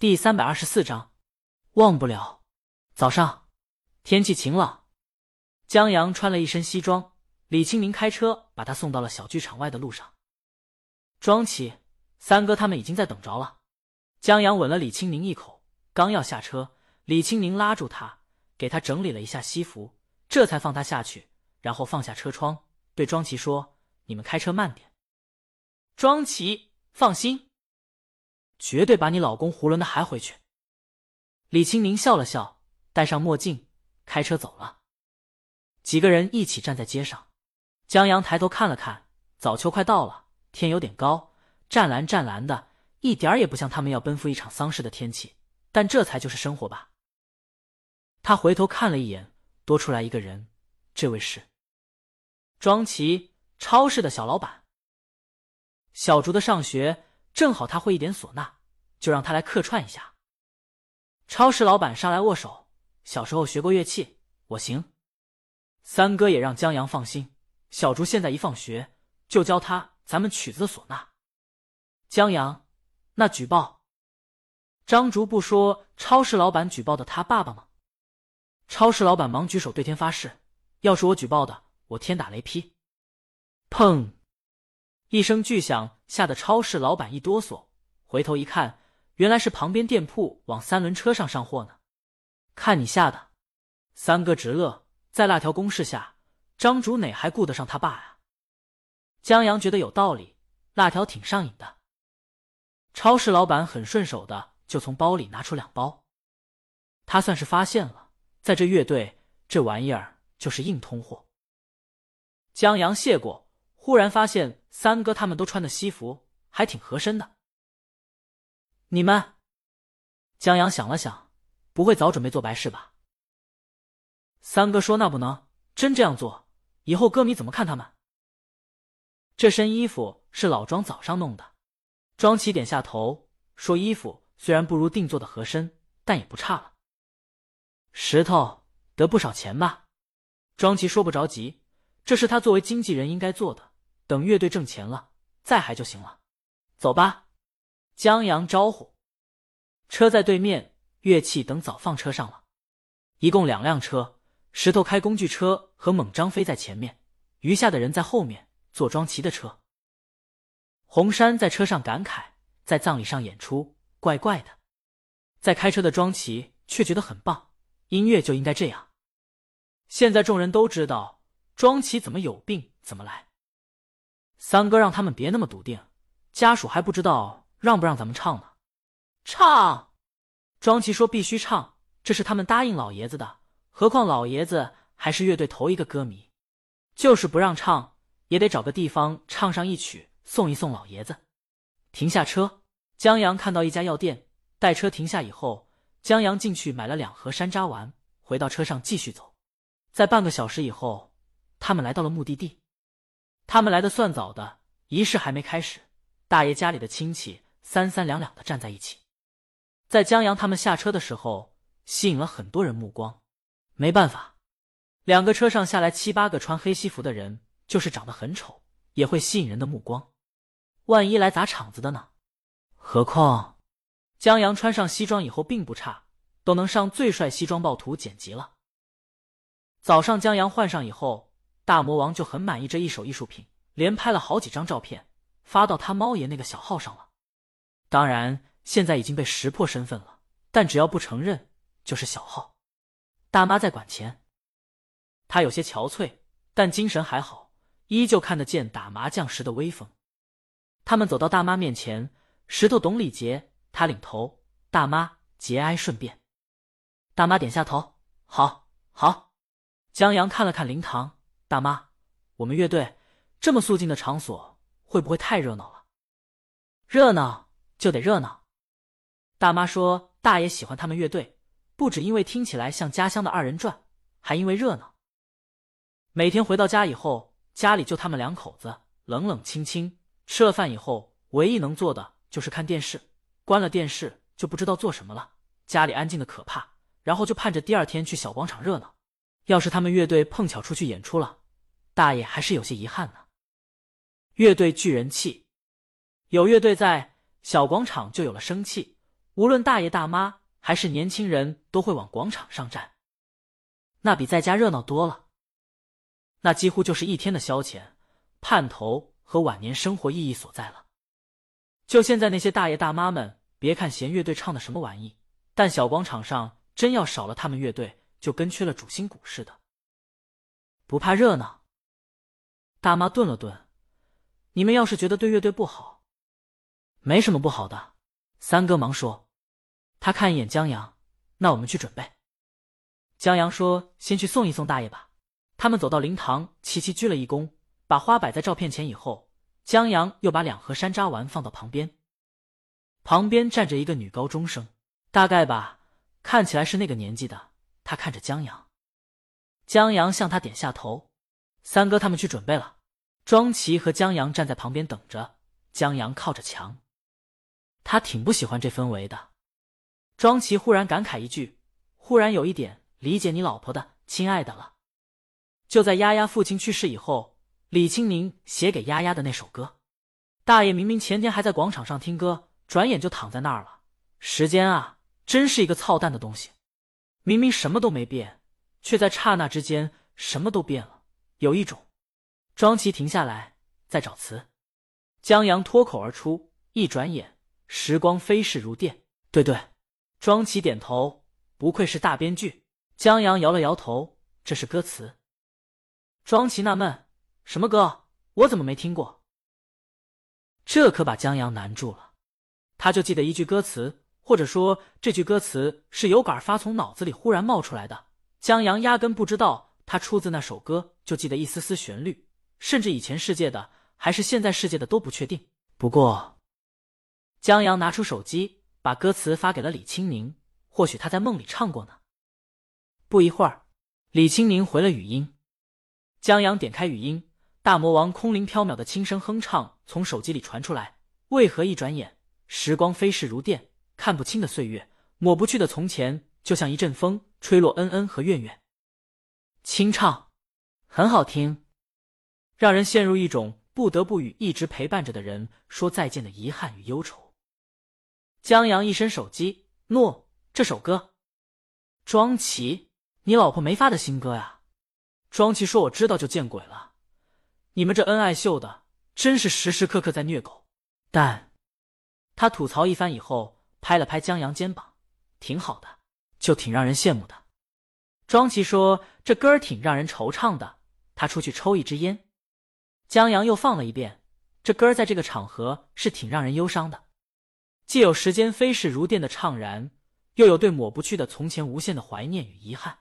第三百二十四章，忘不了。早上，天气晴朗，江阳穿了一身西装，李清明开车把他送到了小剧场外的路上。庄启、三哥他们已经在等着了。江阳吻了李清明一口，刚要下车，李清明拉住他，给他整理了一下西服，这才放他下去，然后放下车窗，对庄琪说：“你们开车慢点。”庄琪，放心。绝对把你老公囫囵的还回去。李清明笑了笑，戴上墨镜，开车走了。几个人一起站在街上，江阳抬头看了看，早秋快到了，天有点高，湛蓝湛蓝的，一点也不像他们要奔赴一场丧事的天气。但这才就是生活吧。他回头看了一眼，多出来一个人，这位是庄奇，超市的小老板。小竹的上学。正好他会一点唢呐，就让他来客串一下。超市老板上来握手，小时候学过乐器，我行。三哥也让江阳放心，小竹现在一放学就教他咱们曲子的唢呐。江阳，那举报张竹不说超市老板举报的他爸爸吗？超市老板忙举手对天发誓，要是我举报的，我天打雷劈！砰！一声巨响，吓得超市老板一哆嗦，回头一看，原来是旁边店铺往三轮车上上货呢。看你吓的，三哥直乐，在那条公式下，张主哪还顾得上他爸呀？江阳觉得有道理，辣条挺上瘾的。超市老板很顺手的就从包里拿出两包，他算是发现了，在这乐队这玩意儿就是硬通货。江阳谢过。忽然发现三哥他们都穿的西服还挺合身的。你们，江阳想了想，不会早准备做白事吧？三哥说：“那不能，真这样做，以后歌迷怎么看他们？”这身衣服是老庄早上弄的。庄奇点下头说：“衣服虽然不如定做的合身，但也不差了。”石头得不少钱吧？庄奇说：“不着急，这是他作为经纪人应该做的。”等乐队挣钱了再还就行了，走吧。江阳招呼，车在对面，乐器等早放车上了，一共两辆车。石头开工具车和猛张飞在前面，余下的人在后面坐庄奇的车。红山在车上感慨，在葬礼上演出怪怪的，在开车的庄奇却觉得很棒，音乐就应该这样。现在众人都知道庄奇怎么有病怎么来。三哥让他们别那么笃定，家属还不知道让不让咱们唱呢。唱，庄奇说必须唱，这是他们答应老爷子的。何况老爷子还是乐队头一个歌迷，就是不让唱，也得找个地方唱上一曲，送一送老爷子。停下车，江阳看到一家药店，待车停下以后，江阳进去买了两盒山楂丸，回到车上继续走。在半个小时以后，他们来到了目的地。他们来的算早的，仪式还没开始，大爷家里的亲戚三三两两的站在一起。在江阳他们下车的时候，吸引了很多人目光。没办法，两个车上下来七八个穿黑西服的人，就是长得很丑，也会吸引人的目光。万一来砸场子的呢？何况江阳穿上西装以后并不差，都能上最帅西装暴徒剪辑了。早上江阳换上以后。大魔王就很满意这一手艺术品，连拍了好几张照片，发到他猫爷那个小号上了。当然，现在已经被识破身份了，但只要不承认，就是小号。大妈在管钱，他有些憔悴，但精神还好，依旧看得见打麻将时的威风。他们走到大妈面前，石头懂礼节，他领头，大妈节哀顺变。大妈点下头，好，好。江阳看了看灵堂。大妈，我们乐队这么肃静的场所会不会太热闹了？热闹就得热闹。大妈说：“大爷喜欢他们乐队，不止因为听起来像家乡的二人转，还因为热闹。每天回到家以后，家里就他们两口子，冷冷清清。吃了饭以后，唯一能做的就是看电视。关了电视就不知道做什么了，家里安静的可怕。然后就盼着第二天去小广场热闹。要是他们乐队碰巧出去演出了。”大爷还是有些遗憾呢。乐队聚人气，有乐队在，小广场就有了生气。无论大爷大妈还是年轻人，都会往广场上站。那比在家热闹多了。那几乎就是一天的消遣、盼头和晚年生活意义所在了。就现在那些大爷大妈们，别看嫌乐队唱的什么玩意，但小广场上真要少了他们乐队，就跟缺了主心骨似的。不怕热闹？大妈顿了顿，你们要是觉得对乐队不好，没什么不好的。三哥忙说，他看一眼江阳，那我们去准备。江阳说：“先去送一送大爷吧。”他们走到灵堂，齐齐鞠了一躬，把花摆在照片前以后，江阳又把两盒山楂丸放到旁边。旁边站着一个女高中生，大概吧，看起来是那个年纪的。他看着江阳，江阳向他点下头。三哥他们去准备了。庄奇和江阳站在旁边等着。江阳靠着墙，他挺不喜欢这氛围的。庄奇忽然感慨一句：“忽然有一点。”理解你老婆的，亲爱的了。就在丫丫父亲去世以后，李青宁写给丫丫的那首歌。大爷明明前天还在广场上听歌，转眼就躺在那儿了。时间啊，真是一个操蛋的东西。明明什么都没变，却在刹那之间什么都变了。有一种，庄琪停下来在找词，江阳脱口而出。一转眼，时光飞逝如电。对对，庄琪点头，不愧是大编剧。江阳摇了摇头，这是歌词。庄奇纳闷：“什么歌？我怎么没听过？”这可把江阳难住了。他就记得一句歌词，或者说这句歌词是有感而发从脑子里忽然冒出来的。江阳压根不知道他出自那首歌，就记得一丝丝旋律，甚至以前世界的还是现在世界的都不确定。不过，江阳拿出手机，把歌词发给了李青宁，或许他在梦里唱过呢。不一会儿，李青宁回了语音。江阳点开语音，大魔王空灵飘渺的轻声哼唱从手机里传出来。为何一转眼，时光飞逝如电，看不清的岁月，抹不去的从前，就像一阵风吹落恩恩和怨怨。清唱，很好听，让人陷入一种不得不与一直陪伴着的人说再见的遗憾与忧愁。江阳一伸手机，诺，这首歌，庄奇。你老婆没发的新歌呀？庄琪说：“我知道，就见鬼了！你们这恩爱秀的，真是时时刻刻在虐狗。”但他吐槽一番以后，拍了拍江阳肩膀：“挺好的，就挺让人羡慕的。”庄奇说：“这歌儿挺让人惆怅的。”他出去抽一支烟。江阳又放了一遍：“这歌儿在这个场合是挺让人忧伤的，既有时间飞逝如电的怅然，又有对抹不去的从前无限的怀念与遗憾。”